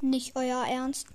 Nicht euer Ernst.